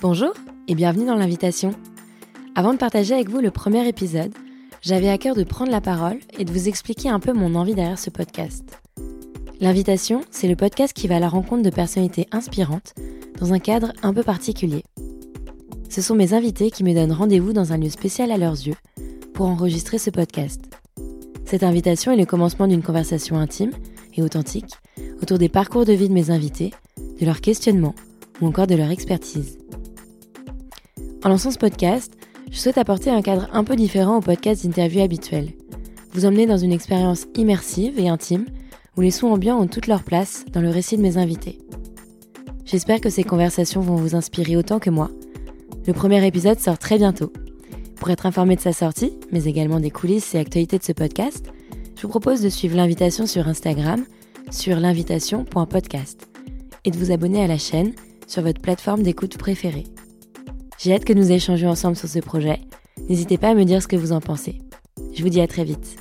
Bonjour et bienvenue dans l'invitation. Avant de partager avec vous le premier épisode, j'avais à cœur de prendre la parole et de vous expliquer un peu mon envie derrière ce podcast. L'invitation, c'est le podcast qui va à la rencontre de personnalités inspirantes dans un cadre un peu particulier. Ce sont mes invités qui me donnent rendez-vous dans un lieu spécial à leurs yeux pour enregistrer ce podcast. Cette invitation est le commencement d'une conversation intime et authentique autour des parcours de vie de mes invités, de leurs questionnements ou encore de leur expertise. En lançant ce podcast, je souhaite apporter un cadre un peu différent au podcast d'interview habituel. Vous emmener dans une expérience immersive et intime où les sons ambiants ont toute leur place dans le récit de mes invités. J'espère que ces conversations vont vous inspirer autant que moi. Le premier épisode sort très bientôt. Pour être informé de sa sortie, mais également des coulisses et actualités de ce podcast, je vous propose de suivre l'invitation sur Instagram sur l'invitation.podcast et de vous abonner à la chaîne sur votre plateforme d'écoute préférée. J'ai hâte que nous échangions ensemble sur ce projet. N'hésitez pas à me dire ce que vous en pensez. Je vous dis à très vite.